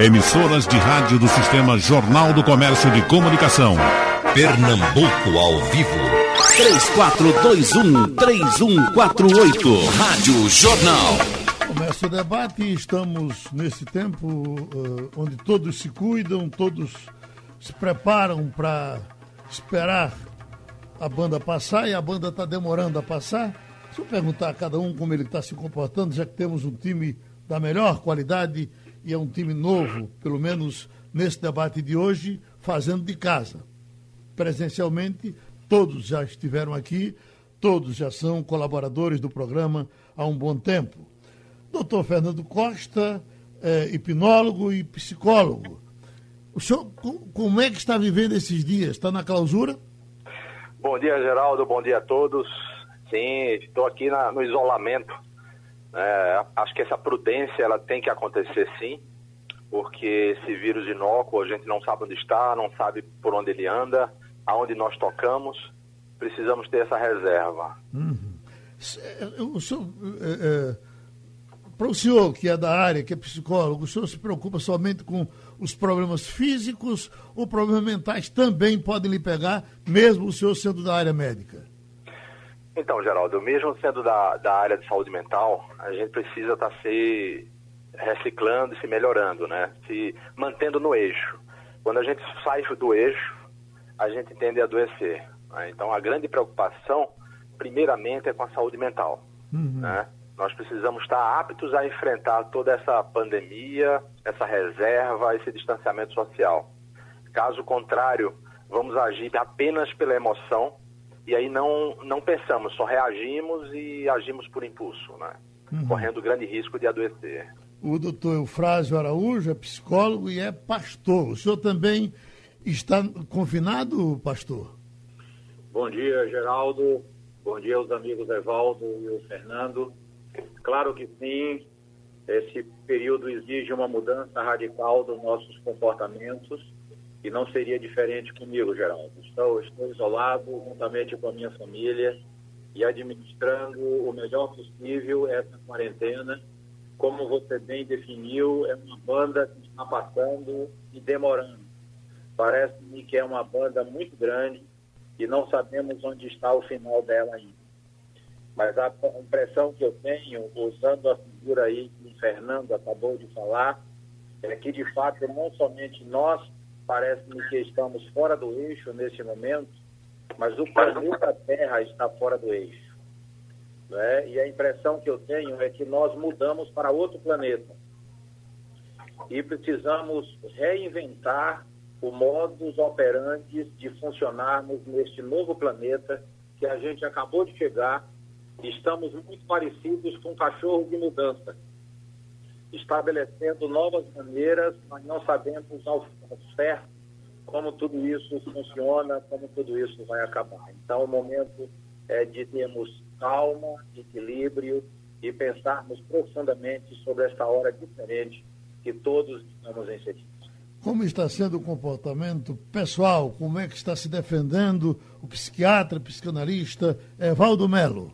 Emissoras de rádio do Sistema Jornal do Comércio de Comunicação. Pernambuco ao vivo. 3421-3148. Rádio Jornal. Começa o debate e estamos nesse tempo uh, onde todos se cuidam, todos se preparam para esperar a banda passar e a banda está demorando a passar. Se eu perguntar a cada um como ele está se comportando, já que temos um time da melhor qualidade e é um time novo, pelo menos nesse debate de hoje, fazendo de casa. Presencialmente, todos já estiveram aqui, todos já são colaboradores do programa há um bom tempo. Doutor Fernando Costa, é, hipnólogo e psicólogo. O senhor, como é que está vivendo esses dias? Está na clausura? Bom dia, Geraldo. Bom dia a todos. Sim, estou aqui na, no isolamento é, acho que essa prudência ela tem que acontecer sim, porque esse vírus inócuo a gente não sabe onde está, não sabe por onde ele anda, aonde nós tocamos, precisamos ter essa reserva. Uhum. O senhor, é, é, para o senhor que é da área, que é psicólogo, o senhor se preocupa somente com os problemas físicos ou problemas mentais também podem lhe pegar, mesmo o senhor sendo da área médica? Então, Geraldo, mesmo sendo da, da área de saúde mental, a gente precisa estar tá se reciclando e se melhorando, né? Se mantendo no eixo. Quando a gente sai do eixo, a gente tende a adoecer. Né? Então, a grande preocupação, primeiramente, é com a saúde mental. Uhum. Né? Nós precisamos estar aptos a enfrentar toda essa pandemia, essa reserva, esse distanciamento social. Caso contrário, vamos agir apenas pela emoção e aí não, não pensamos, só reagimos e agimos por impulso, né? Uhum. correndo grande risco de adoecer. O doutor Eufrásio Araújo é psicólogo e é pastor. O senhor também está confinado, pastor? Bom dia, Geraldo. Bom dia aos amigos Evaldo e o Fernando. Claro que sim, esse período exige uma mudança radical dos nossos comportamentos e não seria diferente comigo, Geraldo. Estou, estou isolado juntamente com a minha família e administrando o melhor possível essa quarentena. Como você bem definiu, é uma banda que está passando e demorando. Parece-me que é uma banda muito grande e não sabemos onde está o final dela ainda. Mas a impressão que eu tenho, usando a figura aí que o Fernando acabou de falar, é que de fato não somente nós Parece-me que estamos fora do eixo nesse momento, mas o planeta Terra está fora do eixo. Né? E a impressão que eu tenho é que nós mudamos para outro planeta. E precisamos reinventar o modus operandi de funcionarmos neste novo planeta que a gente acabou de chegar. Estamos muito parecidos com um cachorro de mudança estabelecendo novas maneiras, mas não sabemos ao certo como tudo isso funciona, como tudo isso vai acabar. Então, o momento é de termos calma, equilíbrio e pensarmos profundamente sobre esta hora diferente que todos estamos inseridos. Como está sendo o comportamento pessoal? Como é que está se defendendo o psiquiatra, psicanalista Evaldo Melo?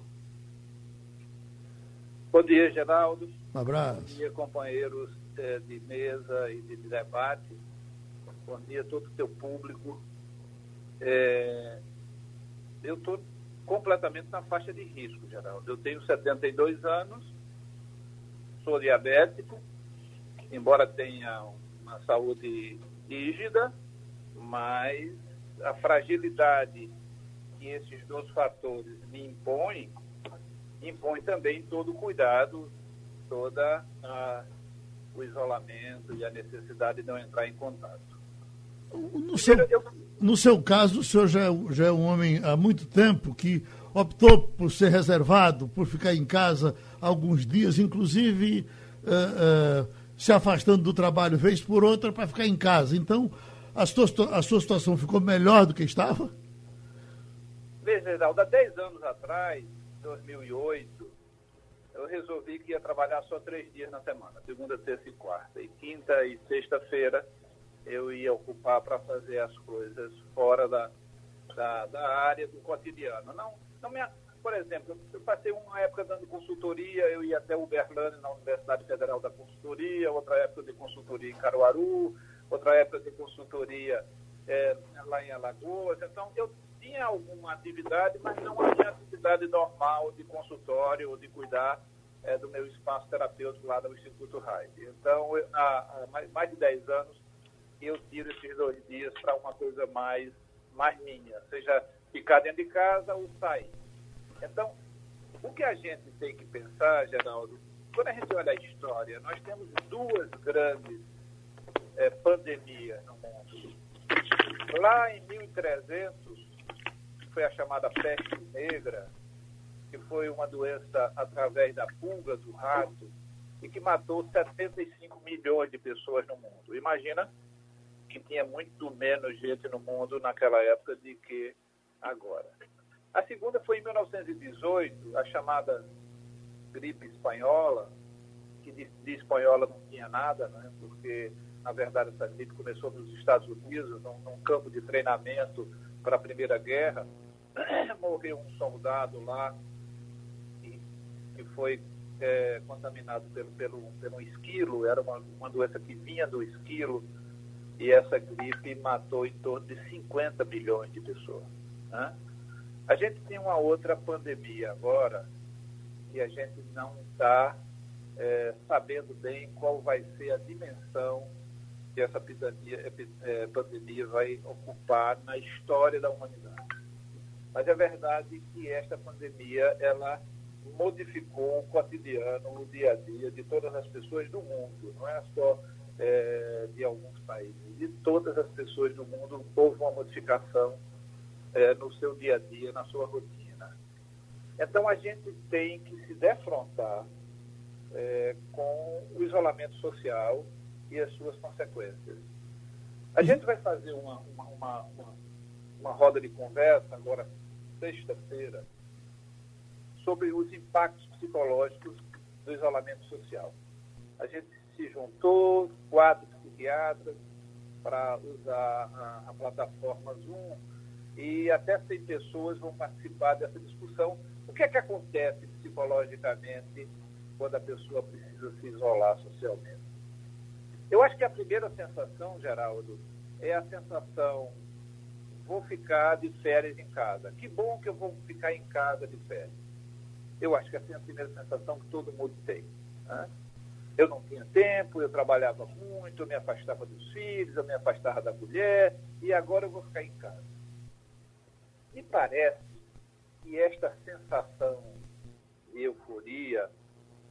Bom dia, Geraldo. Um abraço. Bom dia, companheiros é, de mesa e de debate. Bom dia a todo o teu público. É, eu estou completamente na faixa de risco, Geraldo. Eu tenho 72 anos, sou diabético, embora tenha uma saúde rígida, mas a fragilidade que esses dois fatores me impõem, impõe também todo o cuidado toda a, o isolamento e a necessidade de não entrar em contato. No seu, no seu caso, o senhor já, é já é um homem há muito tempo que optou por ser reservado, por ficar em casa alguns dias, inclusive uh, uh, se afastando do trabalho vez por outra para ficar em casa. Então, a sua, a sua situação ficou melhor do que estava? Veja, Geraldo, há 10 anos atrás, 2008, eu resolvi que ia trabalhar só três dias na semana, segunda, terça e quarta. E quinta e sexta-feira eu ia ocupar para fazer as coisas fora da, da, da, área do cotidiano. Não, não, me, por exemplo, eu passei uma época dando consultoria, eu ia até Uberlândia, na Universidade Federal da Consultoria, outra época de consultoria em Caruaru, outra época de consultoria é, lá em Alagoas. Então, eu tinha alguma atividade, mas não a minha atividade normal de consultório ou de cuidar é, do meu espaço terapêutico lá do Instituto Raid. Então, há, há mais de 10 anos, eu tiro esses dois dias para uma coisa mais, mais minha, seja ficar dentro de casa ou sair. Então, o que a gente tem que pensar, Geraldo, quando a gente olha a história, nós temos duas grandes é, pandemias no mundo. Lá em 1300, foi a chamada peste negra, que foi uma doença através da pulga do rato e que matou 75 milhões de pessoas no mundo. Imagina que tinha muito menos gente no mundo naquela época do que agora. A segunda foi em 1918, a chamada gripe espanhola, que de, de espanhola não tinha nada, né? porque, na verdade, essa gripe começou nos Estados Unidos, num, num campo de treinamento para a Primeira Guerra. Morreu um soldado lá que, que foi é, contaminado pelo, pelo, pelo esquilo, era uma, uma doença que vinha do esquilo, e essa gripe matou em torno de 50 milhões de pessoas. Né? A gente tem uma outra pandemia agora e a gente não está é, sabendo bem qual vai ser a dimensão que essa pandemia, é, pandemia vai ocupar na história da humanidade. Mas é verdade que esta pandemia ela modificou o cotidiano, o dia a dia de todas as pessoas do mundo, não é só é, de alguns países, de todas as pessoas do mundo houve uma modificação é, no seu dia a dia, na sua rotina. Então a gente tem que se defrontar é, com o isolamento social e as suas consequências. A gente vai fazer uma, uma, uma, uma, uma roda de conversa agora, sexta-feira, sobre os impactos psicológicos do isolamento social. A gente se juntou, quatro psiquiatras, para usar a, a plataforma Zoom e até 100 pessoas vão participar dessa discussão. O que é que acontece psicologicamente quando a pessoa precisa se isolar socialmente? Eu acho que a primeira sensação, Geraldo, é a sensação vou ficar de férias em casa. Que bom que eu vou ficar em casa de férias. Eu acho que essa é a primeira sensação que todo mundo tem. Né? Eu não tinha tempo, eu trabalhava muito, eu me afastava dos filhos, eu me afastava da mulher, e agora eu vou ficar em casa. Me parece que esta sensação de euforia,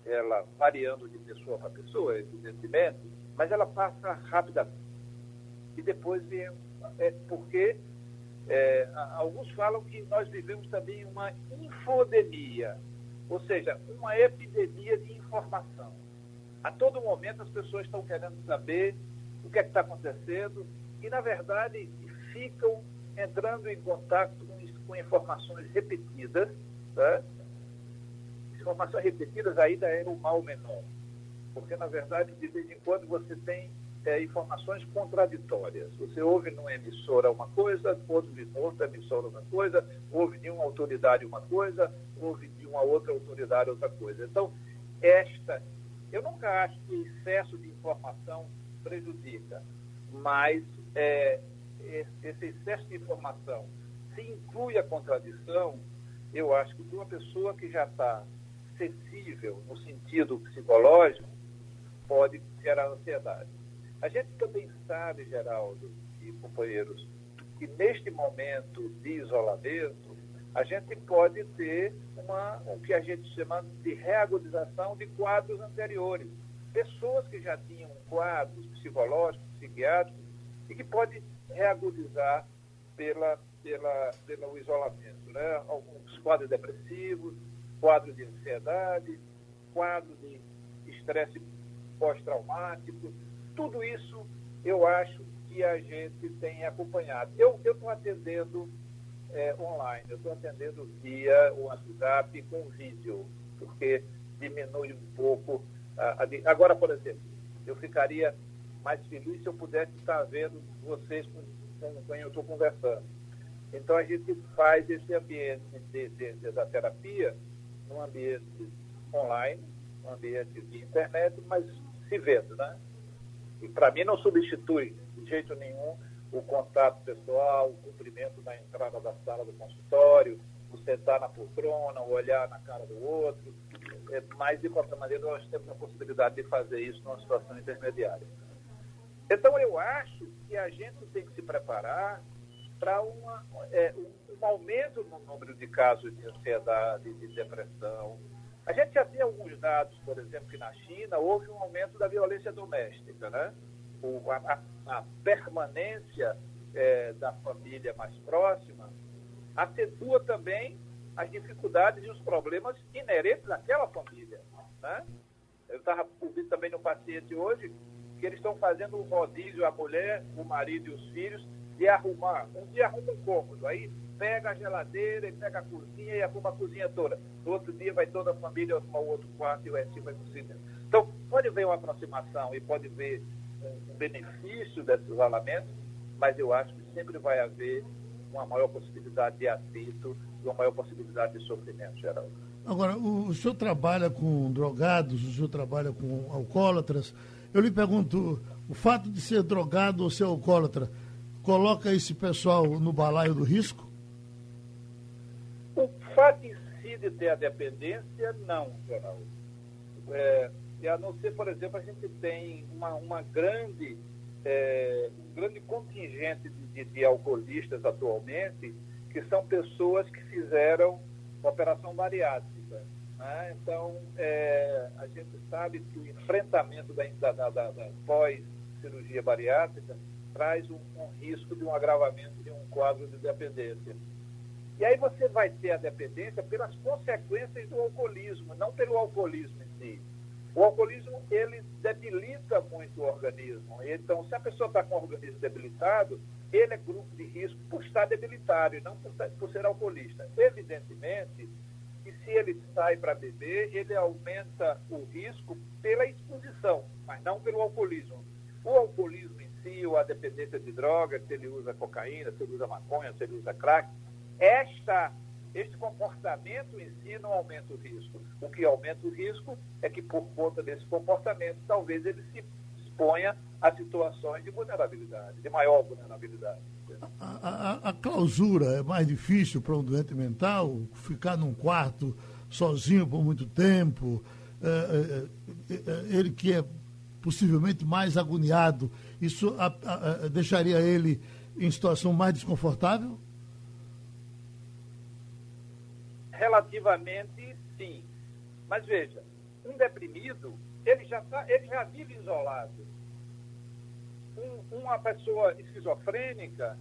ela variando de pessoa para pessoa, evidentemente, mas ela passa rapidamente. E depois vem, é, porque é, alguns falam que nós vivemos também uma infodemia, ou seja, uma epidemia de informação. A todo momento as pessoas estão querendo saber o que é está acontecendo e, na verdade, ficam entrando em contato com, com informações repetidas, tá? informações repetidas ainda é o mal menor, porque na verdade de vez em quando você tem é, informações contraditórias. Você ouve numa emissora uma coisa, ouve em outra emissora uma coisa, ouve de uma autoridade uma coisa, ouve de uma outra autoridade outra coisa. Então, esta, eu nunca acho que excesso de informação prejudica, mas é, esse excesso de informação se inclui a contradição, eu acho que uma pessoa que já está sensível no sentido psicológico pode gerar ansiedade. A gente também sabe, Geraldo e companheiros, que neste momento de isolamento, a gente pode ter uma, o que a gente chama de reagudização de quadros anteriores. Pessoas que já tinham quadros psicológicos, psiquiátricos, e que pode reagudizar pela, pela, pelo isolamento. Né? Alguns quadros depressivos, quadros de ansiedade, quadros de estresse pós-traumático, tudo isso eu acho que a gente tem acompanhado. Eu estou atendendo é, online, eu estou atendendo via WhatsApp com vídeo, porque diminui um pouco. A, a, agora, por exemplo, eu ficaria mais feliz se eu pudesse estar vendo vocês com, com quem eu estou conversando. Então a gente faz esse ambiente de, de, de, da terapia num ambiente online, um ambiente de internet, mas se vendo, né? E para mim não substitui de jeito nenhum o contato pessoal, o cumprimento na entrada da sala do consultório, o sentar na poltrona, o olhar na cara do outro. É, mas, de qualquer maneira, nós temos a possibilidade de fazer isso numa situação intermediária. Então, eu acho que a gente tem que se preparar para é, um, um aumento no número de casos de ansiedade, de depressão, a gente já tem alguns dados, por exemplo, que na China houve um aumento da violência doméstica, né? O, a, a, permanência é, da família mais próxima acentua também as dificuldades e os problemas inerentes àquela família, né? Eu estava ouvindo também no paciente hoje que eles estão fazendo um rodízio, a mulher, o marido e os filhos, de arrumar. Um dia arruma um cômodo, aí pega a geladeira e pega a cozinha e arruma a cozinha toda. No outro dia vai toda a família arrumar o outro quarto e o assim vai cinema. Então, pode ver uma aproximação e pode ver um benefício desses isolamento, mas eu acho que sempre vai haver uma maior possibilidade de atrito e uma maior possibilidade de sofrimento geral. Agora, o, o senhor trabalha com drogados, o senhor trabalha com alcoólatras. Eu lhe pergunto, o fato de ser drogado ou ser alcoólatra coloca esse pessoal no balaio do risco? O fato em si de ter a dependência, não, Geraldo. É, a não ser, por exemplo, a gente tem uma, uma grande, é, um grande contingente de, de, de, alcoolistas atualmente, que são pessoas que fizeram operação bariátrica. Né? Então, é, a gente sabe que o enfrentamento da, da, da, da pós-cirurgia bariátrica traz um, um risco de um agravamento de um quadro de dependência. E aí você vai ter a dependência pelas consequências do alcoolismo, não pelo alcoolismo em si. O alcoolismo, ele debilita muito o organismo. Então, se a pessoa está com o organismo debilitado, ele é grupo de risco por estar debilitado e não por, por ser alcoolista. Evidentemente que se ele sai para beber, ele aumenta o risco pela exposição, mas não pelo alcoolismo. O alcoolismo ou a dependência de drogas, se ele usa cocaína, se ele usa maconha, se ele usa crack, esta, este comportamento em si não aumenta o risco. O que aumenta o risco é que, por conta desse comportamento, talvez ele se exponha a situações de vulnerabilidade, de maior vulnerabilidade. A, a, a clausura é mais difícil para um doente mental, ficar num quarto sozinho por muito tempo, é, é, é, ele que é possivelmente mais agoniado, isso a, deixaria ele em situação mais desconfortável? Relativamente, sim. Mas veja, um deprimido, ele já, tá, ele já vive isolado. Um, uma pessoa esquizofrênica,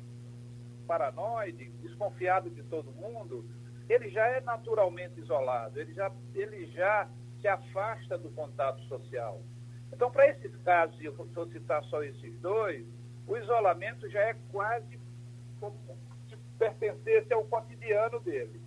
paranoide, desconfiado de todo mundo, ele já é naturalmente isolado, ele já, ele já se afasta do contato social. Então, para esses casos, e eu vou citar só esses dois, o isolamento já é quase como se pertencesse ao cotidiano dele.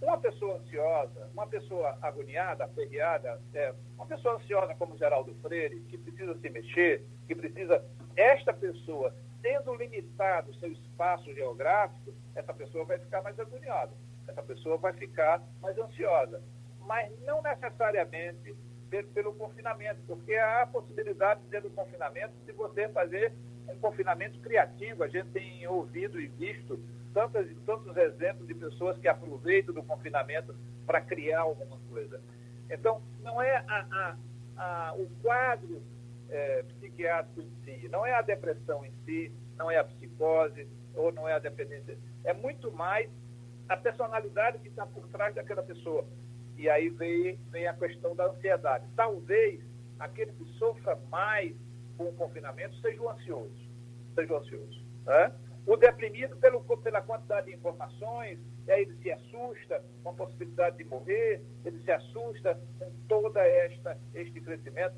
Uma pessoa ansiosa, uma pessoa agoniada, aperreada, é, uma pessoa ansiosa como Geraldo Freire, que precisa se mexer, que precisa. Esta pessoa, tendo limitado seu espaço geográfico, essa pessoa vai ficar mais agoniada, essa pessoa vai ficar mais ansiosa. Mas não necessariamente pelo confinamento, porque há a possibilidade, dentro do confinamento, de você fazer um confinamento criativo. A gente tem ouvido e visto tantos, tantos exemplos de pessoas que aproveitam do confinamento para criar alguma coisa. Então, não é a, a, a, o quadro é, psiquiátrico em si, não é a depressão em si, não é a psicose ou não é a dependência. É muito mais a personalidade que está por trás daquela pessoa. E aí vem, vem a questão da ansiedade. Talvez aquele que sofra mais com o confinamento seja o ansioso. Seja o ansioso. Né? O deprimido, pelo, pela quantidade de informações, aí ele se assusta com a possibilidade de morrer, ele se assusta com esta este crescimento.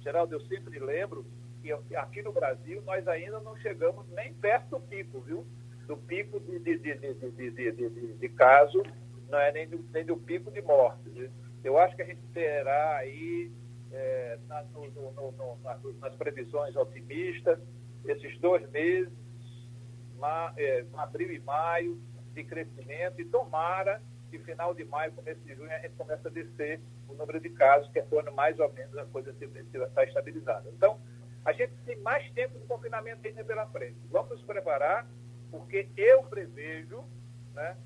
Geraldo, eu sempre lembro que aqui no Brasil nós ainda não chegamos nem perto do pico, viu? Do pico de, de, de, de, de, de, de caso, não é nem do, nem do pico de morte. Eu acho que a gente terá aí, é, na, no, no, no, nas previsões otimistas, esses dois meses ma, é, abril e maio de crescimento e tomara que final de maio, começo de junho, a gente começa a descer o número de casos, que é quando mais ou menos a coisa está estabilizada. Então, a gente tem mais tempo de confinamento ainda pela frente. Vamos nos preparar, porque eu prevejo, né,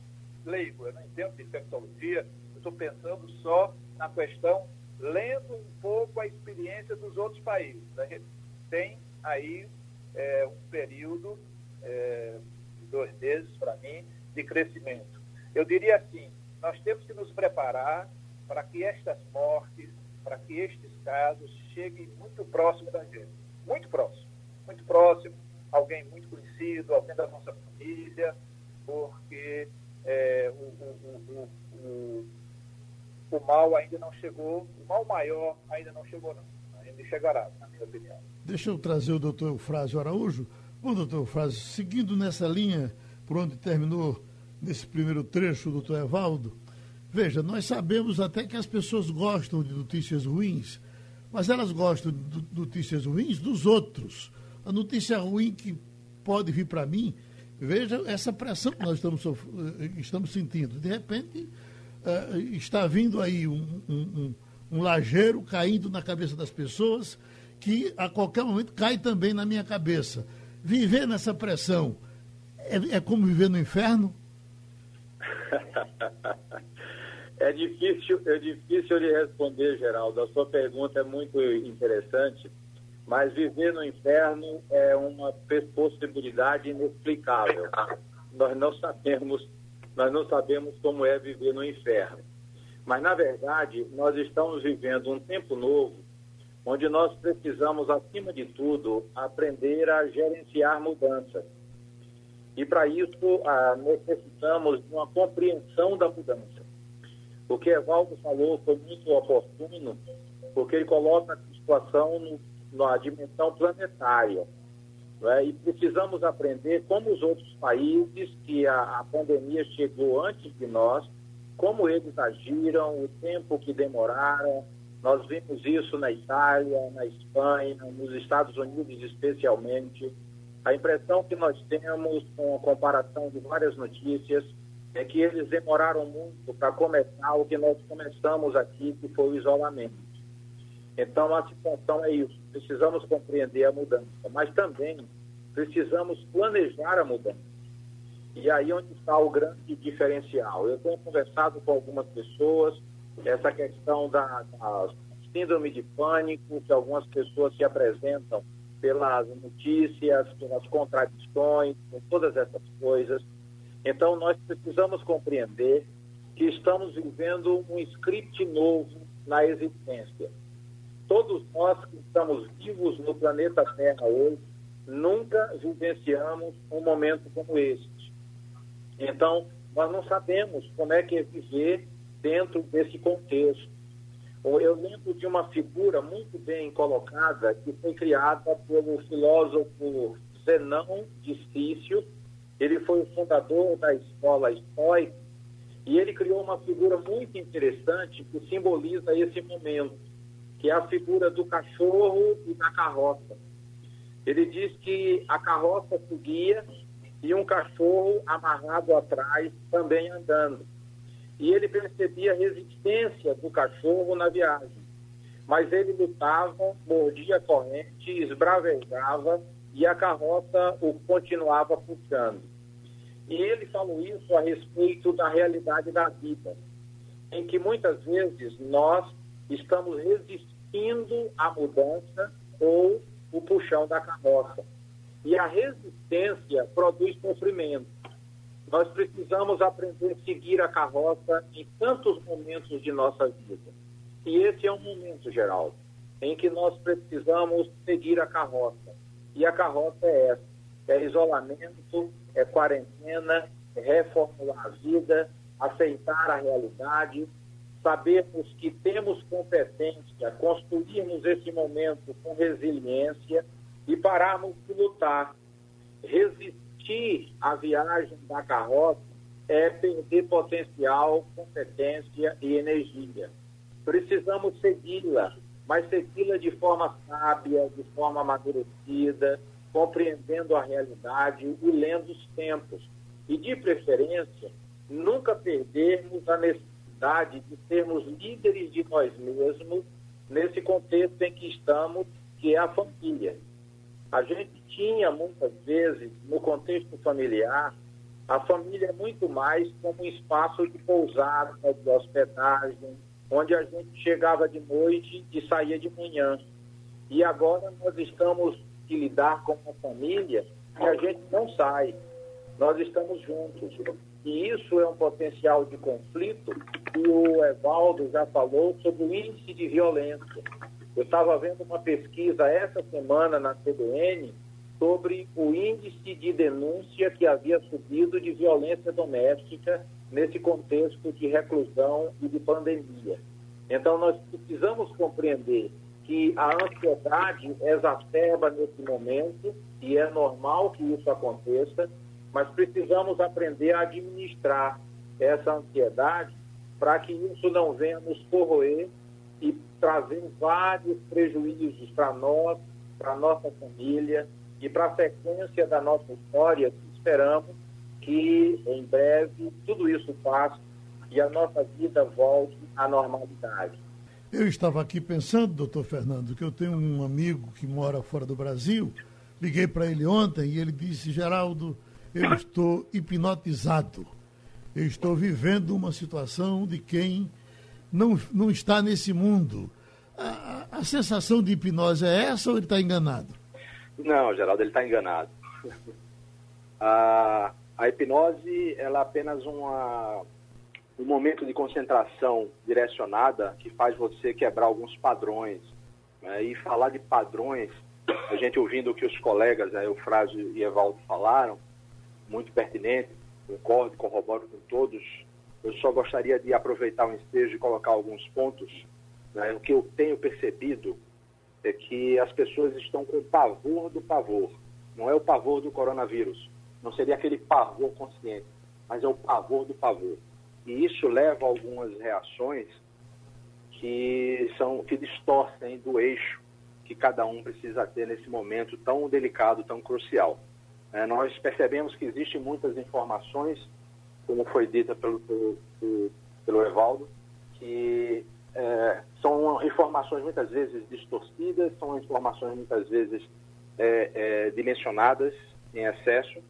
leigo, eu não entendo de infectologia, eu estou pensando só na questão, lendo um pouco a experiência dos outros países. A gente tem aí é, um período, é, dois meses para mim, de crescimento. Eu diria assim, nós temos que nos preparar para que estas mortes, para que estes casos cheguem muito próximo da gente. Muito próximo. Muito próximo. Alguém muito conhecido, alguém da nossa família, porque é, o, o, o, o, mal ainda não chegou, o mal maior ainda não chegou, não. Ainda chegará, na minha opinião. Deixa eu trazer o doutor Eufrásio Araújo. Bom, doutor Eufrásio, seguindo nessa linha por onde terminou nesse primeiro trecho, doutor Evaldo, veja, nós sabemos até que as pessoas gostam de notícias ruins, mas elas gostam de notícias ruins dos outros. A notícia ruim que pode vir para mim, veja essa pressão que nós estamos, eh, estamos sentindo. De repente, uh, está vindo aí um, um, um, um lajeiro caindo na cabeça das pessoas, que a qualquer momento cai também na minha cabeça. Viver nessa pressão é, é como viver no inferno? é difícil, é difícil de responder, Geraldo. A sua pergunta é muito interessante, mas viver no inferno é uma possibilidade inexplicável. Nós não sabemos, nós não sabemos como é viver no inferno. Mas na verdade, nós estamos vivendo um tempo novo onde nós precisamos, acima de tudo, aprender a gerenciar mudanças e para isso ah, necessitamos de uma compreensão da mudança. O que Evaldo falou foi muito oportuno, porque ele coloca a situação no, na dimensão planetária. É? E precisamos aprender como os outros países que a, a pandemia chegou antes de nós, como eles agiram, o tempo que demoraram. Nós vimos isso na Itália, na Espanha, nos Estados Unidos especialmente a impressão que nós temos com a comparação de várias notícias é que eles demoraram muito para começar o que nós começamos aqui, que foi o isolamento. Então, a situação é isso. Precisamos compreender a mudança, mas também precisamos planejar a mudança. E aí onde está o grande diferencial. Eu tenho conversado com algumas pessoas, essa questão da, da síndrome de pânico, que algumas pessoas se apresentam pelas notícias, pelas contradições, por todas essas coisas. Então, nós precisamos compreender que estamos vivendo um script novo na existência. Todos nós que estamos vivos no planeta Terra hoje nunca vivenciamos um momento como este. Então, nós não sabemos como é que é viver dentro desse contexto. Eu lembro de uma figura muito bem colocada que foi criada pelo filósofo Zenão de Cício. Ele foi o fundador da escola estoica e ele criou uma figura muito interessante que simboliza esse momento, que é a figura do cachorro e da carroça. Ele diz que a carroça seguia e um cachorro amarrado atrás também andando e ele percebia a resistência do cachorro na viagem. Mas ele lutava, mordia a corrente, esbravejava e a carroça o continuava puxando. E ele falou isso a respeito da realidade da vida, em que muitas vezes nós estamos resistindo à mudança ou o puxão da carroça. E a resistência produz sofrimento. Nós precisamos aprender a seguir a carroça em tantos momentos de nossa vida. E esse é um momento, Geraldo, em que nós precisamos seguir a carroça. E a carroça é essa: é isolamento, é quarentena, é reformular a vida, aceitar a realidade, sabermos que temos competência, construirmos esse momento com resiliência e pararmos de lutar, resistir à viagem da carroça é perder potencial, competência e energia. Precisamos segui-la, mas segui-la de forma sábia, de forma amadurecida, compreendendo a realidade e lendo os tempos. E, de preferência, nunca perdermos a necessidade de sermos líderes de nós mesmos nesse contexto em que estamos, que é a família. A gente tinha, muitas vezes, no contexto familiar, a família muito mais como um espaço de pousada, de hospedagem, onde a gente chegava de noite e saía de manhã. E agora nós estamos de lidar com uma família que a gente não sai, nós estamos juntos. E isso é um potencial de conflito e o Evaldo já falou sobre o índice de violência. Eu estava vendo uma pesquisa essa semana na CBN sobre o índice de denúncia que havia subido de violência doméstica nesse contexto de reclusão e de pandemia. Então, nós precisamos compreender que a ansiedade exacerba nesse momento, e é normal que isso aconteça, mas precisamos aprender a administrar essa ansiedade para que isso não venha nos corroer e trazer vários prejuízos para nós, para nossa família e para a sequência da nossa história. Esperamos que em breve tudo isso passe e a nossa vida volte à normalidade. Eu estava aqui pensando, doutor Fernando, que eu tenho um amigo que mora fora do Brasil. Liguei para ele ontem e ele disse: Geraldo, eu estou hipnotizado. Eu estou vivendo uma situação de quem não, não está nesse mundo. A, a sensação de hipnose é essa ou ele está enganado? Não, Geraldo, ele está enganado. a, a hipnose ela é apenas uma um momento de concentração direcionada que faz você quebrar alguns padrões. Né? E falar de padrões, a gente ouvindo o que os colegas, né, Eufrásio e Evaldo falaram, muito pertinente, concordo, corroboro com todos. Eu só gostaria de aproveitar o ensejo e colocar alguns pontos. Né? O que eu tenho percebido é que as pessoas estão com pavor do pavor. Não é o pavor do coronavírus. Não seria aquele pavor consciente, mas é o pavor do pavor. E isso leva a algumas reações que são que distorcem do eixo que cada um precisa ter nesse momento tão delicado, tão crucial. É, nós percebemos que existem muitas informações, como foi dita pelo, pelo, pelo Evaldo, que é, são informações muitas vezes distorcidas, são informações muitas vezes é, é dimensionadas em excesso,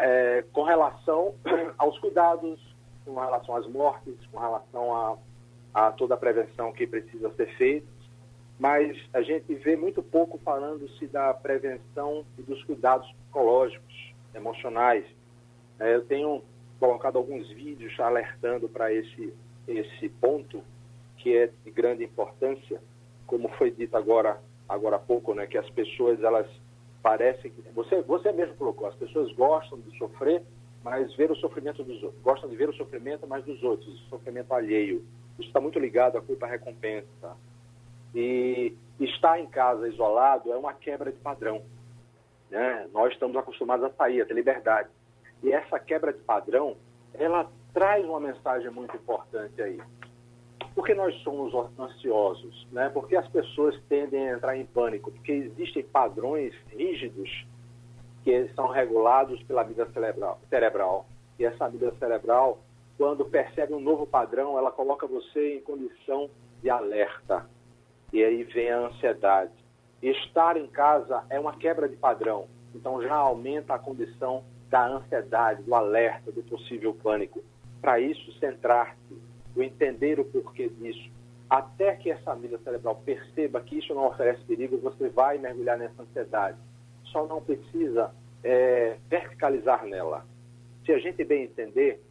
é, com relação aos cuidados com relação às mortes, com relação a, a toda a prevenção que precisa ser feita, mas a gente vê muito pouco falando-se da prevenção e dos cuidados psicológicos, emocionais. É, eu tenho colocado alguns vídeos alertando para esse, esse ponto, que é de grande importância, como foi dito agora, agora há pouco, né, que as pessoas, elas parecem que... Você, você mesmo colocou, as pessoas gostam de sofrer, mas ver o sofrimento dos outros. Gostam de ver o sofrimento, mas dos outros, o sofrimento alheio. Isso está muito ligado à culpa-recompensa. E estar em casa isolado é uma quebra de padrão. Né? Nós estamos acostumados a sair, a ter liberdade. E essa quebra de padrão, ela traz uma mensagem muito importante aí. Por que nós somos ansiosos? Né? Porque as pessoas tendem a entrar em pânico, porque existem padrões rígidos que são regulados pela vida cerebral. cerebral. E essa vida cerebral, quando percebe um novo padrão, ela coloca você em condição de alerta. E aí vem a ansiedade. Estar em casa é uma quebra de padrão. Então já aumenta a condição da ansiedade, do alerta, do possível pânico. Para isso, centrar-se, o entender o porquê disso, até que essa mídia cerebral perceba que isso não oferece perigo, você vai mergulhar nessa ansiedade só não precisa é, verticalizar nela. Se a gente bem entender,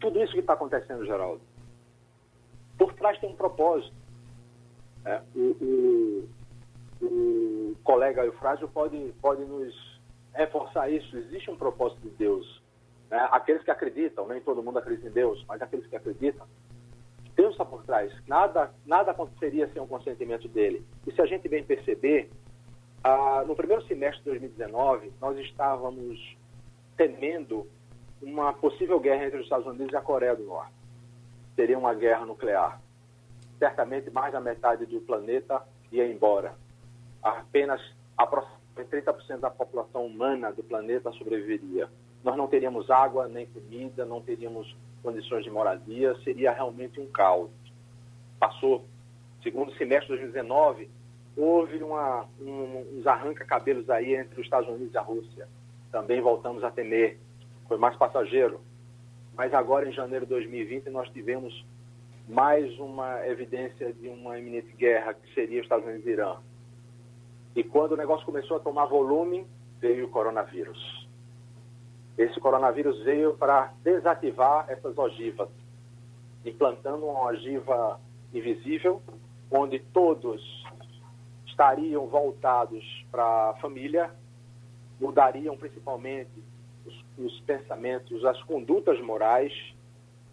tudo isso que está acontecendo, Geraldo, por trás tem um propósito. É, o, o, o, colega Eufrásio pode, pode nos reforçar isso. Existe um propósito de Deus. Né? Aqueles que acreditam, nem todo mundo acredita em Deus, mas aqueles que acreditam, Deus está por trás. Nada, nada aconteceria sem o consentimento dele. E se a gente bem perceber, ah, no primeiro semestre de 2019, nós estávamos temendo uma possível guerra entre os Estados Unidos e a Coreia do Norte. Seria uma guerra nuclear. Certamente mais da metade do planeta ia embora. Apenas 30% da população humana do planeta sobreviveria. Nós não teríamos água, nem comida, não teríamos condições de moradia, seria realmente um caos. Passou, segundo semestre de 2019, houve uma, um, uns arranca-cabelos aí entre os Estados Unidos e a Rússia. Também voltamos a temer. Foi mais passageiro. Mas agora, em janeiro de 2020, nós tivemos mais uma evidência de uma iminente guerra, que seria os Estados Unidos e Irã. E quando o negócio começou a tomar volume, veio o coronavírus. Esse coronavírus veio para desativar essas ogivas, implantando uma ogiva invisível, onde todos estariam voltados para a família, mudariam principalmente os, os, pensamentos, as condutas morais,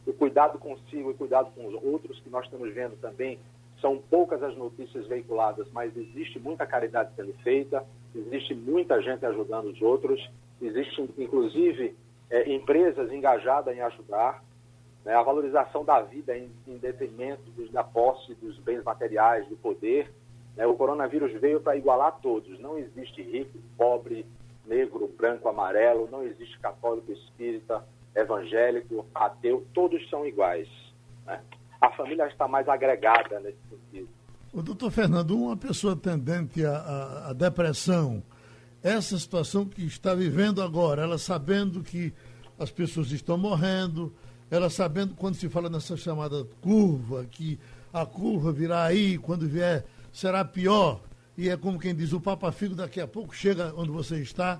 o cuidado consigo e cuidado com os outros, que nós estamos vendo também. São poucas as notícias veiculadas, mas existe muita caridade sendo feita, existe muita gente ajudando os outros, existe inclusive é, empresas engajadas em ajudar. Né, a valorização da vida em, em detrimento dos, da posse dos bens materiais, do poder, né? O coronavírus veio para igualar todos. Não existe rico, pobre, negro, branco, amarelo, não existe católico, espírita, evangélico, ateu, todos são iguais. Né? A família está mais agregada nesse sentido. O doutor Fernando, uma pessoa tendente à, à, depressão, essa situação que está vivendo agora, ela sabendo que as pessoas estão morrendo, ela sabendo quando se fala nessa chamada curva, que a curva virá aí, quando vier será pior. E é como quem diz, o Papa Figo daqui a pouco chega onde você está.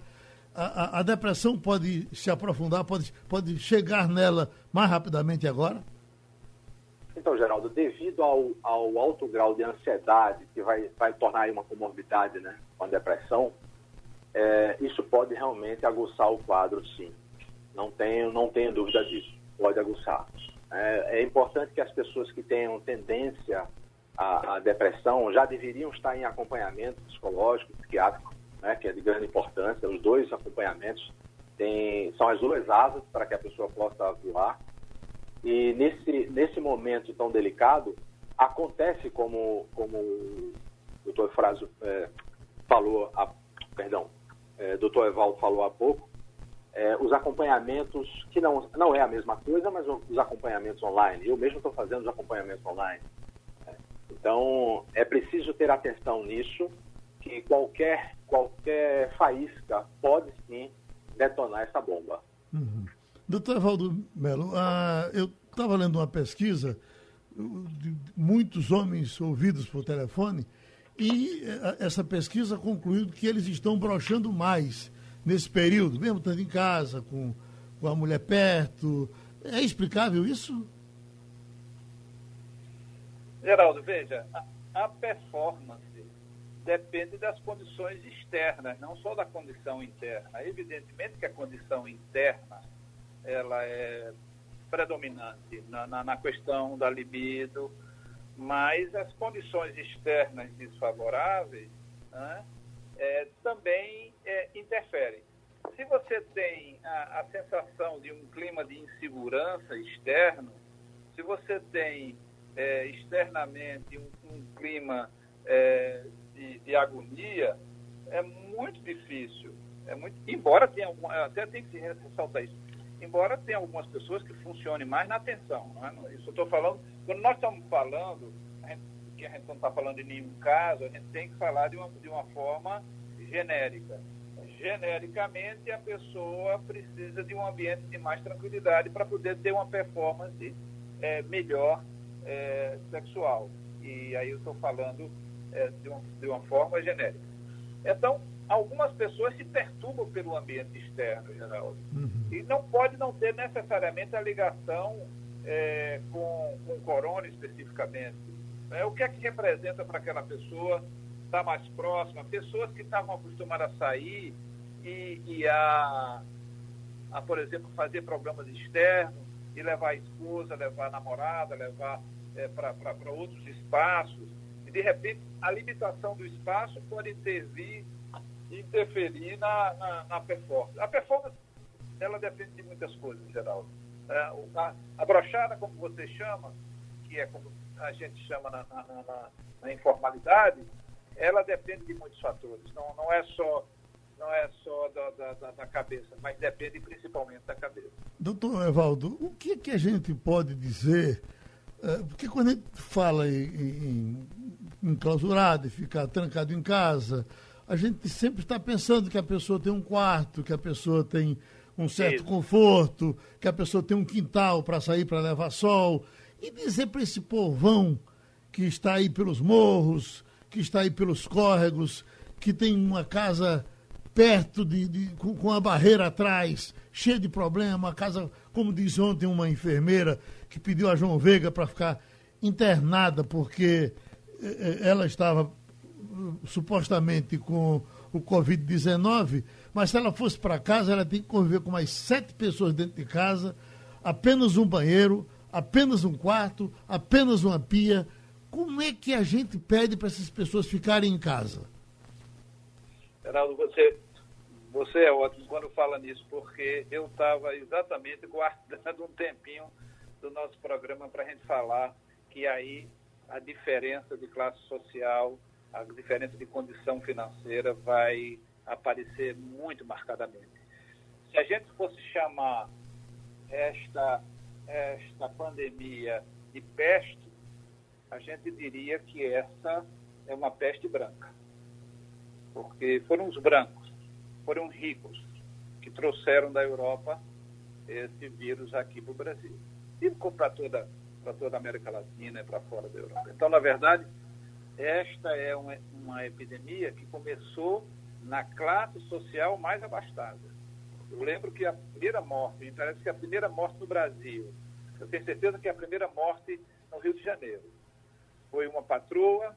A, a, depressão pode se aprofundar, pode, pode chegar nela mais rapidamente agora? Então, Geraldo, devido ao, ao alto grau de ansiedade que vai, vai tornar uma comorbidade né, com a depressão, é, isso pode realmente aguçar o quadro, sim. Não tenho, não tenho dúvida disso. Pode aguçar. É, é importante que as pessoas que tenham tendência a, a, depressão já deveriam estar em acompanhamento psicológico, psiquiátrico, né, que é de grande importância. Os dois acompanhamentos são as duas asas para que a pessoa possa voar. E nesse, nesse momento tão delicado, acontece como, como o doutor Fraso é, falou, a, perdão, é, doutor Evaldo falou há pouco, é, os acompanhamentos, que não, não é a mesma coisa, mas os acompanhamentos online. Eu mesmo estou fazendo os acompanhamentos online. Então, é preciso ter atenção nisso, que qualquer, qualquer faísca pode sim detonar essa bomba. Uhum. Doutor Evaldo Melo, ah, eu estava lendo uma pesquisa de muitos homens ouvidos por telefone e eh, essa pesquisa concluiu que eles estão brochando mais nesse período, mesmo estando em casa, com, com a mulher perto. É explicável isso? Geraldo, veja, a, a performance depende das condições externas, não só da condição interna. Evidentemente que a condição interna ela é predominante na, na, na questão da libido, mas as condições externas desfavoráveis né, é, também é, interferem. Se você tem a, a sensação de um clima de insegurança externo, se você tem é, externamente um, um clima é, de, de, agonia, é muito difícil. É muito, embora tenha alguma, até tem que ressaltar isso, embora tenha algumas pessoas que funcionem mais na atenção. É? Isso eu estou falando, quando nós estamos falando, a gente, que a gente não está falando de nenhum caso, a gente tem que falar de uma, de uma forma genérica. Genericamente, a pessoa precisa de um ambiente de mais tranquilidade para poder ter uma performance é, melhor é, sexual. E aí eu estou falando é, de, um, de uma forma genérica. Então, algumas pessoas se perturbam pelo ambiente externo, Geraldo. Uhum. E não pode não ter necessariamente a ligação é, com, com o corona especificamente. É, o que é que representa para aquela pessoa estar tá mais próxima? Pessoas que estavam acostumadas a sair e, e a, a, por exemplo, fazer programas externos, e levar a esposa, levar a namorada, levar é, para outros espaços. E, de repente, a limitação do espaço pode intervir, interferir na, na, na performance. A performance, ela depende de muitas coisas, Geraldo. É, a, a brochada, como você chama, que é como a gente chama na, na, na, informalidade, ela depende de muitos fatores. Não, não é só não é só da, da, da, cabeça, mas depende principalmente da cabeça. Doutor Evaldo, o que, que a gente pode dizer? É, porque quando a gente fala em, em, em clausurado e ficar trancado em casa, a gente sempre está pensando que a pessoa tem um quarto, que a pessoa tem um certo Isso. conforto, que a pessoa tem um quintal para sair para levar sol. E dizer para esse povão que está aí pelos morros, que está aí pelos córregos, que tem uma casa perto de, de com, com, a barreira atrás, cheia de problema, uma casa, como diz ontem uma enfermeira que pediu a João Veiga para ficar internada porque ela estava supostamente com o Covid-19, mas se ela fosse para casa, ela tem que conviver com mais sete pessoas dentro de casa, apenas um banheiro, apenas um quarto, apenas uma pia. Como é que a gente pede para essas pessoas ficarem em casa? Geraldo, você, você é ótimo quando fala nisso, porque eu estava exatamente guardando um tempinho do nosso programa para a gente falar que aí a diferença de classe social, a diferença de condição financeira vai aparecer muito marcadamente. Se a gente fosse chamar esta, esta pandemia de peste, a gente diria que essa é uma peste branca. Porque foram os brancos, foram ricos, que trouxeram da Europa esse vírus aqui para o Brasil. E para toda, toda a América Latina e para fora da Europa. Então, na verdade, esta é uma, uma epidemia que começou na classe social mais abastada. Eu lembro que a primeira morte, me parece que a primeira morte no Brasil, eu tenho certeza que a primeira morte no Rio de Janeiro. Foi uma patroa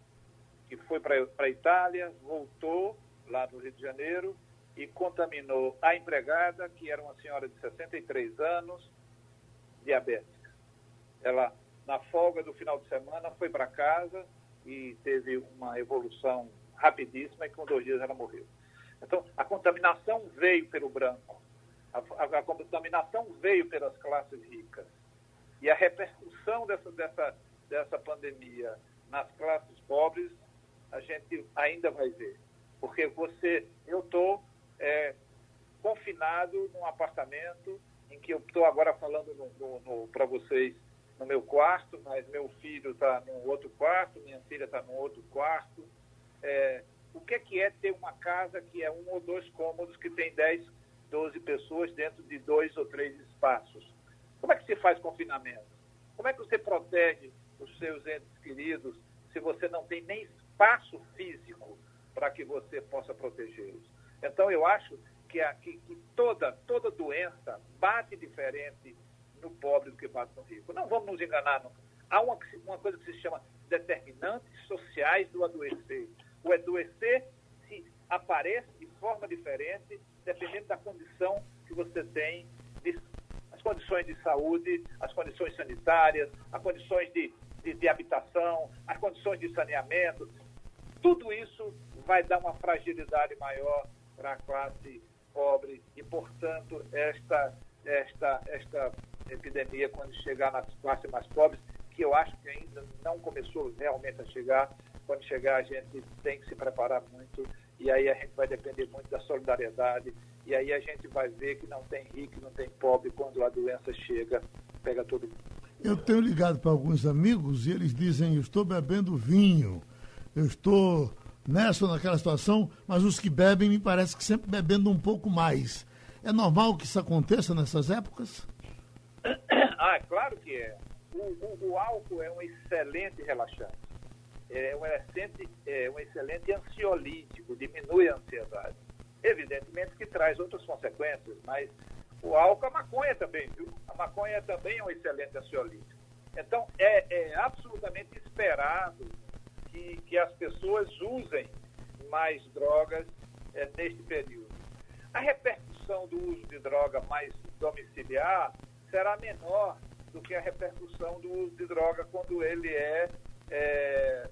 que foi para a Itália, voltou lá no Rio de Janeiro e contaminou a empregada, que era uma senhora de 63 anos, diabética. Ela, na folga do final de semana, foi para casa e teve uma evolução rapidíssima e com dois dias ela morreu. Então, a contaminação veio pelo branco, a, a, a contaminação veio pelas classes ricas. E a repercussão dessa, dessa, dessa pandemia nas classes pobres, a gente ainda vai ver. Porque você, eu estou é, confinado num apartamento em que eu estou agora falando para vocês no meu quarto, mas meu filho está num outro quarto, minha filha está num outro quarto. É, o que é, que é ter uma casa que é um ou dois cômodos que tem 10, 12 pessoas dentro de dois ou três espaços? Como é que se faz confinamento? Como é que você protege os seus entes queridos se você não tem nem espaço físico para que você possa protegê-los? Então, eu acho que, que, que toda, toda doença bate diferente no pobre do que bate no rico. Não vamos nos enganar. Não. Há uma, uma coisa que se chama determinantes sociais do adoecer. O adoecer se aparece de forma diferente dependendo da condição que você tem, de, as condições de saúde, as condições sanitárias, as condições de, de, de habitação, as condições de saneamento. Tudo isso vai dar uma fragilidade maior para a classe pobre e, portanto, esta, esta, esta epidemia, quando chegar nas classes mais pobres, que eu acho que ainda não começou realmente a chegar, quando chegar a gente tem que se preparar muito e aí a gente vai depender muito da solidariedade e aí a gente vai ver que não tem rico, não tem pobre quando a doença chega, pega todo mundo. Eu tenho ligado para alguns amigos e eles dizem, eu estou bebendo vinho, eu estou nessa ou naquela situação, mas os que bebem me parece que sempre bebendo um pouco mais. É normal que isso aconteça nessas épocas? Ah, claro que é. O, o, o álcool é um excelente relaxante. É um excelente, é um excelente ansiolítico, diminui a ansiedade. Evidentemente que traz outras consequências, mas o álcool, a maconha também, viu? A maconha também é um excelente ansiolítico. Então, é, é absolutamente esperado que, que as pessoas usem mais drogas é, neste período. A repercussão do uso de droga mais domiciliar será menor do que a repercussão do uso de droga quando ele é, é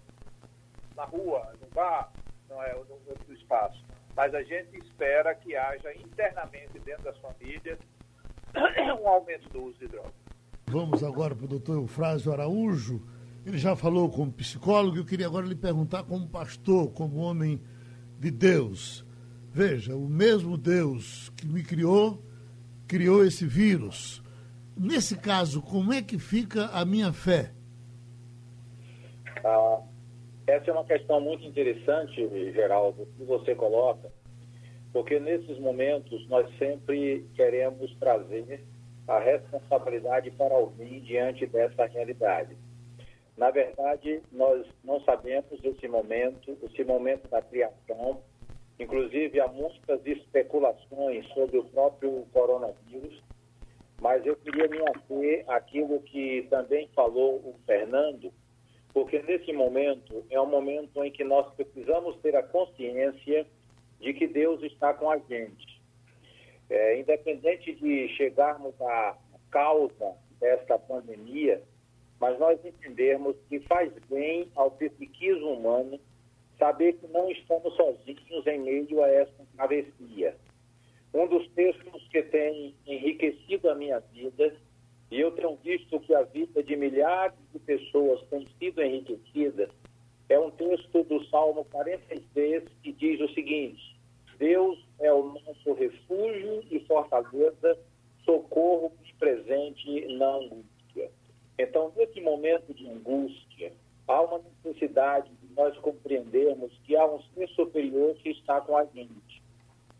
na rua, no bar, não é, no outro espaço. Mas a gente espera que haja internamente dentro das famílias um aumento do uso de droga. Vamos agora para o doutor Eufrásio Araújo Ele já falou como psicólogo, eu queria agora lhe perguntar como pastor, como homem de Deus. Veja, o mesmo Deus que me criou, criou esse vírus. Nesse caso, como é que fica a minha fé? Ah, essa é uma questão muito interessante, Geraldo, que você coloca, porque nesses momentos nós sempre queremos trazer a responsabilidade para alguém diante dessa realidade. Na verdade, nós não sabemos esse momento, esse momento da criação. Inclusive, há muitas especulações sobre o próprio coronavírus, mas eu queria me ater àquilo que também falou o Fernando, porque nesse momento é um momento em que nós precisamos ter a consciência de que Deus está com a gente. É, independente de chegarmos à causa desta pandemia, mas nós entendermos que faz bem ao psiquismo humano saber que não estamos sozinhos em meio a essa travessia. Um dos textos que tem enriquecido a minha vida, e eu tenho visto que a vida de milhares de pessoas tem sido enriquecida, é um texto do Salmo 46 que diz o seguinte: Deus é o nosso refúgio e fortaleza, socorro presente na angústia. Então, nesse momento de angústia, há uma necessidade de nós compreendermos que há um ser superior que está com a gente.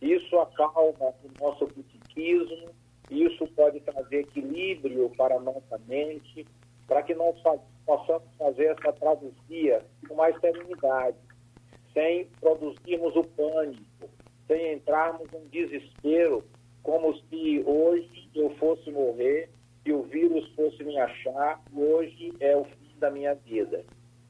Isso acalma o nosso psiquismo, isso pode trazer equilíbrio para a nossa mente, para que nós possamos fazer essa travessia com mais serenidade, sem produzirmos o pânico, sem entrarmos em desespero, como se hoje eu fosse morrer que o vírus fosse me achar hoje é o fim da minha vida.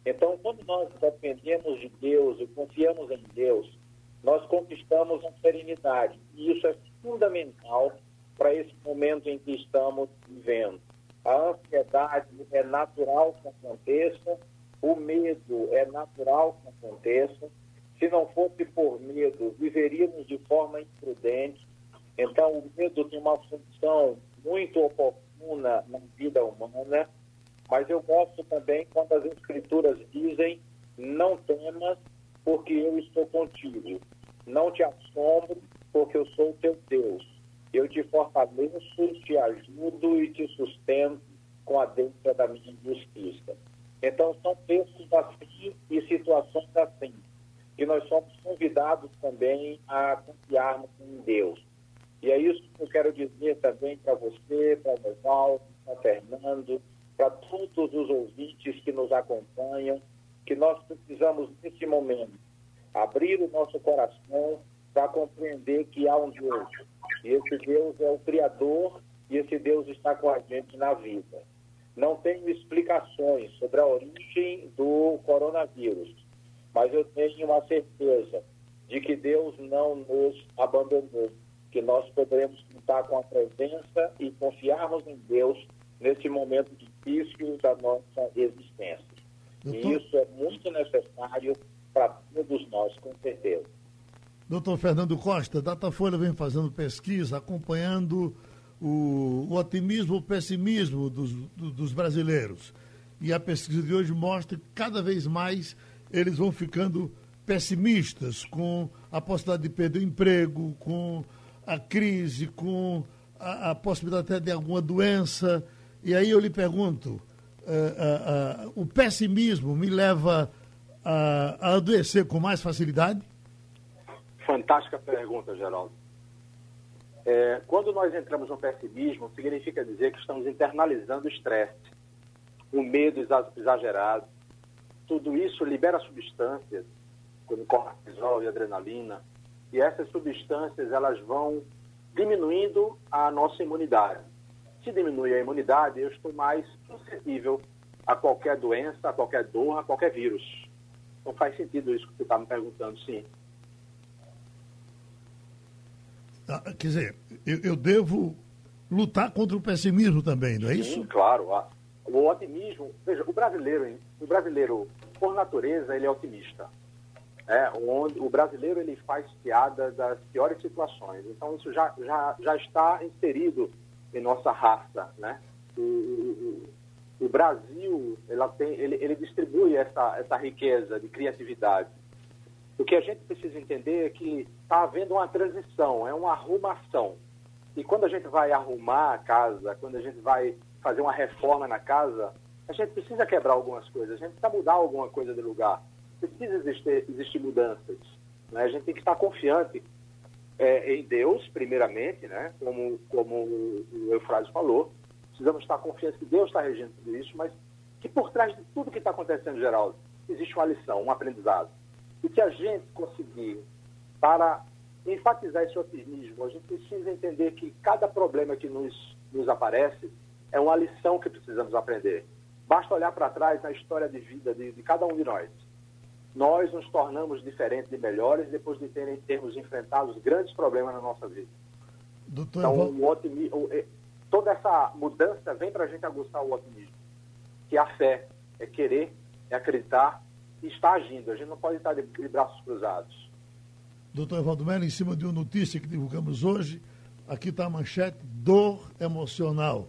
Então, quando nós dependemos de Deus e confiamos em Deus, nós conquistamos serenidade. E isso é fundamental para esse momento em que estamos vivendo. A ansiedade é natural que aconteça, o medo é natural que aconteça. Se não fosse por medo, viveríamos de forma imprudente. Então, o medo tem uma função muito oportuna na, na vida humana, mas eu gosto também quando as escrituras dizem: não temas, porque eu estou contigo. Não te assombro, porque eu sou teu Deus. Eu te fortaleço, te ajudo e te sustento com a dentro da minha justiça. Então, são textos assim e situações assim, que nós somos convidados também a confiarmos em Deus. E é isso que eu quero dizer também para você, para o Evaldo, para Fernando, para todos os ouvintes que nos acompanham, que nós precisamos, nesse momento, abrir o nosso coração para compreender que há um Deus. E esse Deus é o Criador e esse Deus está com a gente na vida. Não tenho explicações sobre a origem do coronavírus, mas eu tenho uma certeza de que Deus não nos abandonou que nós poderemos contar com a presença e confiarmos em Deus nesse momento difícil da nossa existência. Doutor... Isso é muito necessário para todos nós, com certeza. Doutor Fernando Costa, Datafolha vem fazendo pesquisa, acompanhando o, o otimismo, o pessimismo dos, dos brasileiros. E a pesquisa de hoje mostra que cada vez mais eles vão ficando pessimistas com a possibilidade de perder o emprego, com a crise, com a, a possibilidade até de alguma doença. E aí eu lhe pergunto, uh, uh, o pessimismo me leva a, a adoecer com mais facilidade? Fantástica pergunta, Geraldo. É, quando nós entramos no pessimismo, significa dizer que estamos internalizando o estresse, o medo exagerado. Tudo isso libera substâncias, como cortisol e adrenalina, e essas substâncias elas vão diminuindo a nossa imunidade. Se diminui a imunidade, eu estou mais suscetível a qualquer doença, a qualquer dor, a qualquer vírus. Não faz sentido isso que você está me perguntando, sim. Ah, quer dizer, eu, eu, devo lutar contra o pessimismo também, não é sim, isso? Claro. O otimismo, veja, o brasileiro, o brasileiro, por natureza, ele é otimista é, onde o brasileiro ele faz piada das piores situações. Então isso já, já, já está inserido em nossa raça, né? O, o, o Brasil ela tem, ele, ele distribui essa, essa riqueza de criatividade. O que a gente precisa entender é que está havendo uma transição, é uma arrumação. E quando a gente vai arrumar a casa, quando a gente vai fazer uma reforma na casa, a gente precisa quebrar algumas coisas, a gente precisa mudar alguma coisa de lugar. Precisa existir, existir mudanças. Né? A gente tem que estar confiante é, em Deus, primeiramente, né? como, como o Eufrásio falou. Precisamos estar confiantes que Deus está regindo tudo isso, mas que por trás de tudo que está acontecendo, Geraldo, existe uma lição, um aprendizado. E que a gente conseguir, para enfatizar esse otimismo, a gente precisa entender que cada problema que nos, nos aparece é uma lição que precisamos aprender. Basta olhar para trás na história de vida de, de, cada um de nós. Nós nos tornamos diferentes e melhores depois de terem, termos enfrentado grandes problemas na nossa vida. Doutor então, o otimismo, toda essa mudança vem para a gente aguçar o otimismo. Que a fé é querer, é acreditar e estar agindo. A gente não pode estar de, de braços cruzados. Doutor Evaldo Mello, em cima de uma notícia que divulgamos hoje, aqui está a manchete: dor emocional.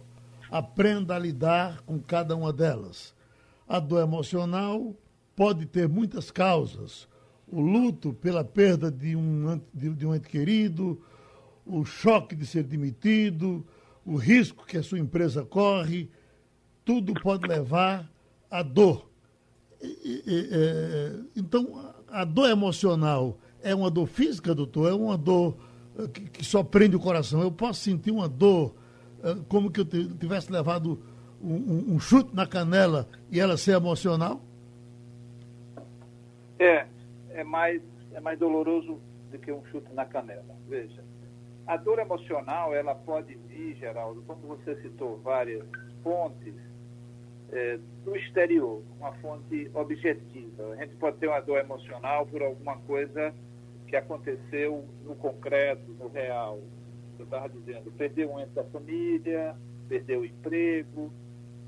Aprenda a lidar com cada uma delas. A dor emocional pode ter muitas causas. O luto pela perda de um, de, de um ente querido, o choque de ser demitido, o risco que a sua empresa corre, tudo pode levar à dor. É, então, a dor emocional é uma dor física, doutor? É uma dor eh, que, que só prende o coração? Eu posso sentir uma dor eh, como que eu tivesse levado um chute na canela e ela ser emocional? É, é mais, é mais doloroso do que um chute na canela. Veja, a dor emocional, ela pode vir, Geraldo, como você citou várias fontes, é, do exterior, uma fonte objetiva. A gente pode ter uma dor emocional por alguma coisa que aconteceu no concreto, no real. Eu estava dizendo, perdeu um ente da família, perdeu o emprego,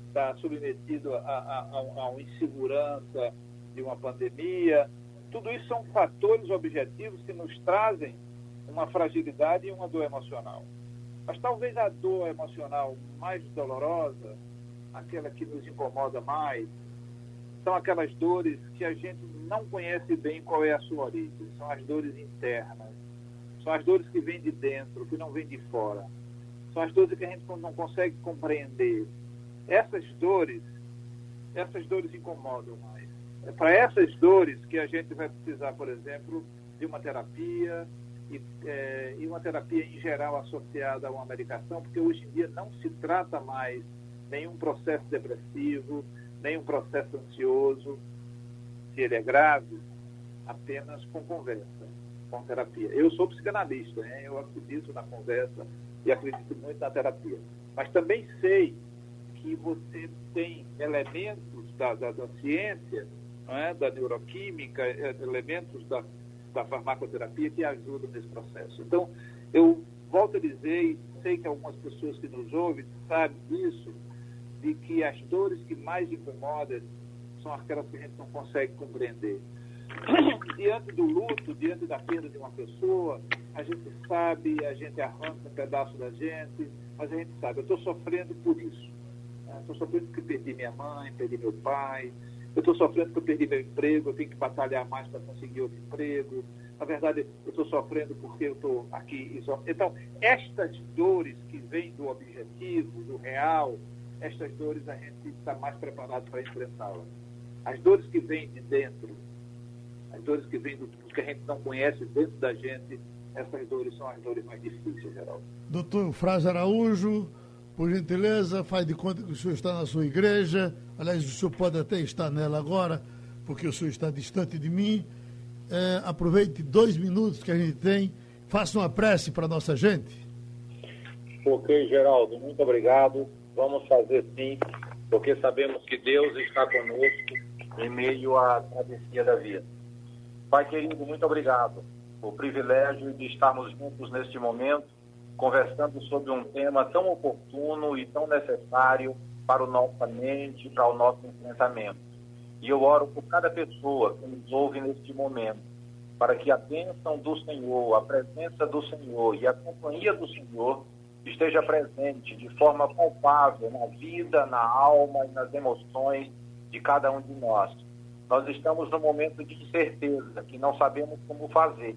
está submetido a, a, a, a uma insegurança de uma pandemia. Tudo isso são fatores objetivos que nos trazem uma fragilidade e uma dor emocional. Mas talvez a dor emocional mais dolorosa, aquela que nos incomoda mais, são aquelas dores que a gente não conhece bem qual é a sua origem. São as dores internas. São as dores que vêm de dentro, que não vêm de fora. São as dores que a gente não consegue compreender. Essas dores, essas dores incomodam mais. Para essas dores que a gente vai precisar, por exemplo, de uma terapia, e, é, e uma terapia em geral associada a uma medicação, porque hoje em dia não se trata mais nenhum processo depressivo, nenhum processo ansioso, se ele é grave, apenas com conversa, com terapia. Eu sou psicanalista, né? eu acredito na conversa e acredito muito na terapia. Mas também sei que você tem elementos da, da, da ciência, é? da neuroquímica, é, elementos da da farmacoterapia que ajudam nesse processo. Então, eu volto a dizer, e sei que algumas pessoas que nos ouvem sabem disso, de que as dores que mais incomodam são aquelas que a gente não consegue compreender. diante do luto, diante da perda de uma pessoa, a gente sabe, a gente arranca um pedaço da gente, mas a gente sabe, eu estou sofrendo por isso. Estou sofrendo porque perdi minha mãe, perdi meu pai, eu estou sofrendo porque eu perdi meu emprego, eu tenho que batalhar mais para conseguir outro emprego. Na verdade, eu estou sofrendo porque eu estou aqui. Então, estas dores que vêm do objetivo, do real, estas dores a gente está mais preparado para enfrentá-las. As dores que vêm de dentro, as dores que vêm do que a gente não conhece dentro da gente, essas dores são as dores mais difíceis, Geraldo. Doutor Frase Araújo, por gentileza, faz de conta que o senhor está na sua igreja. Aliás, o senhor pode até estar nela agora, porque o senhor está distante de mim. É, aproveite dois minutos que a gente tem. Faça uma prece para a nossa gente. Ok, Geraldo, muito obrigado. Vamos fazer sim, porque sabemos que Deus está conosco em meio à travessia da vida. Pai querido, muito obrigado o privilégio de estarmos juntos neste momento conversando sobre um tema tão oportuno e tão necessário para o nossa mente, para o nosso enfrentamento. E eu oro por cada pessoa que nos ouve neste momento, para que a bênção do Senhor, a presença do Senhor e a companhia do Senhor esteja presente de forma palpável na vida, na alma e nas emoções de cada um de nós. Nós estamos num momento de incerteza, que não sabemos como fazer,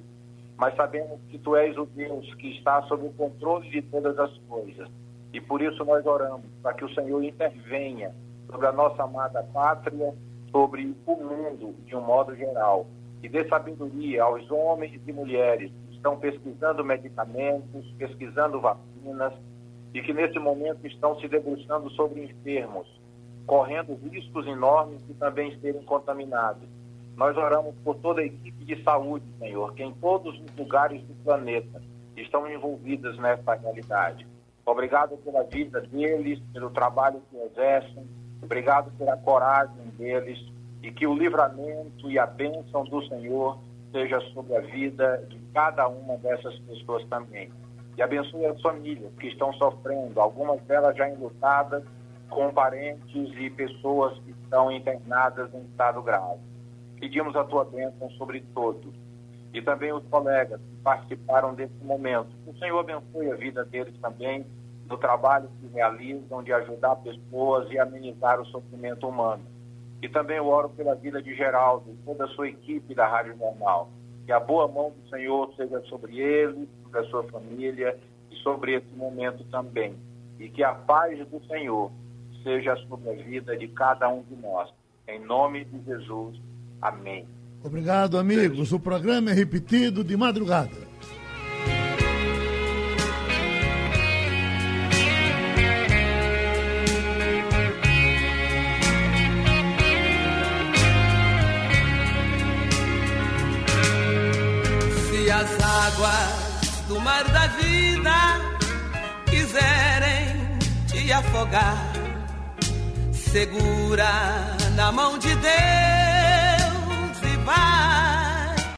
mas sabemos que Tu és o Deus que está sob o controle de todas as coisas. E por isso nós oramos, para que o Senhor intervenha sobre a nossa amada pátria, sobre o mundo de um modo geral, e dê sabedoria aos homens e mulheres que estão pesquisando medicamentos, pesquisando vacinas, e que nesse momento estão se debruçando sobre enfermos, correndo riscos enormes de também serem contaminados. Nós oramos por toda a equipe de saúde, Senhor, que em todos os lugares do planeta estão envolvidas nessa realidade. Obrigado pela vida deles, pelo trabalho que exercem, obrigado pela coragem deles e que o livramento e a bênção do Senhor seja sobre a vida de cada uma dessas pessoas também. E abençoe as famílias que estão sofrendo, algumas delas já enlutadas, com parentes e pessoas que estão internadas em estado grave. Pedimos a tua bênção sobre todos. E também os colegas que participaram desse momento. Que o Senhor abençoe a vida deles também, no trabalho que realizam de ajudar pessoas e amenizar o sofrimento humano. E também eu oro pela vida de Geraldo e toda a sua equipe da Rádio Jornal. Que a boa mão do Senhor seja sobre ele, sobre a sua família e sobre esse momento também. E que a paz do Senhor seja sobre a vida de cada um de nós. Em nome de Jesus. Amém. Obrigado, amigos. O programa é repetido de madrugada. Se as águas do mar da vida quiserem te afogar, segura na mão de Deus goodbye.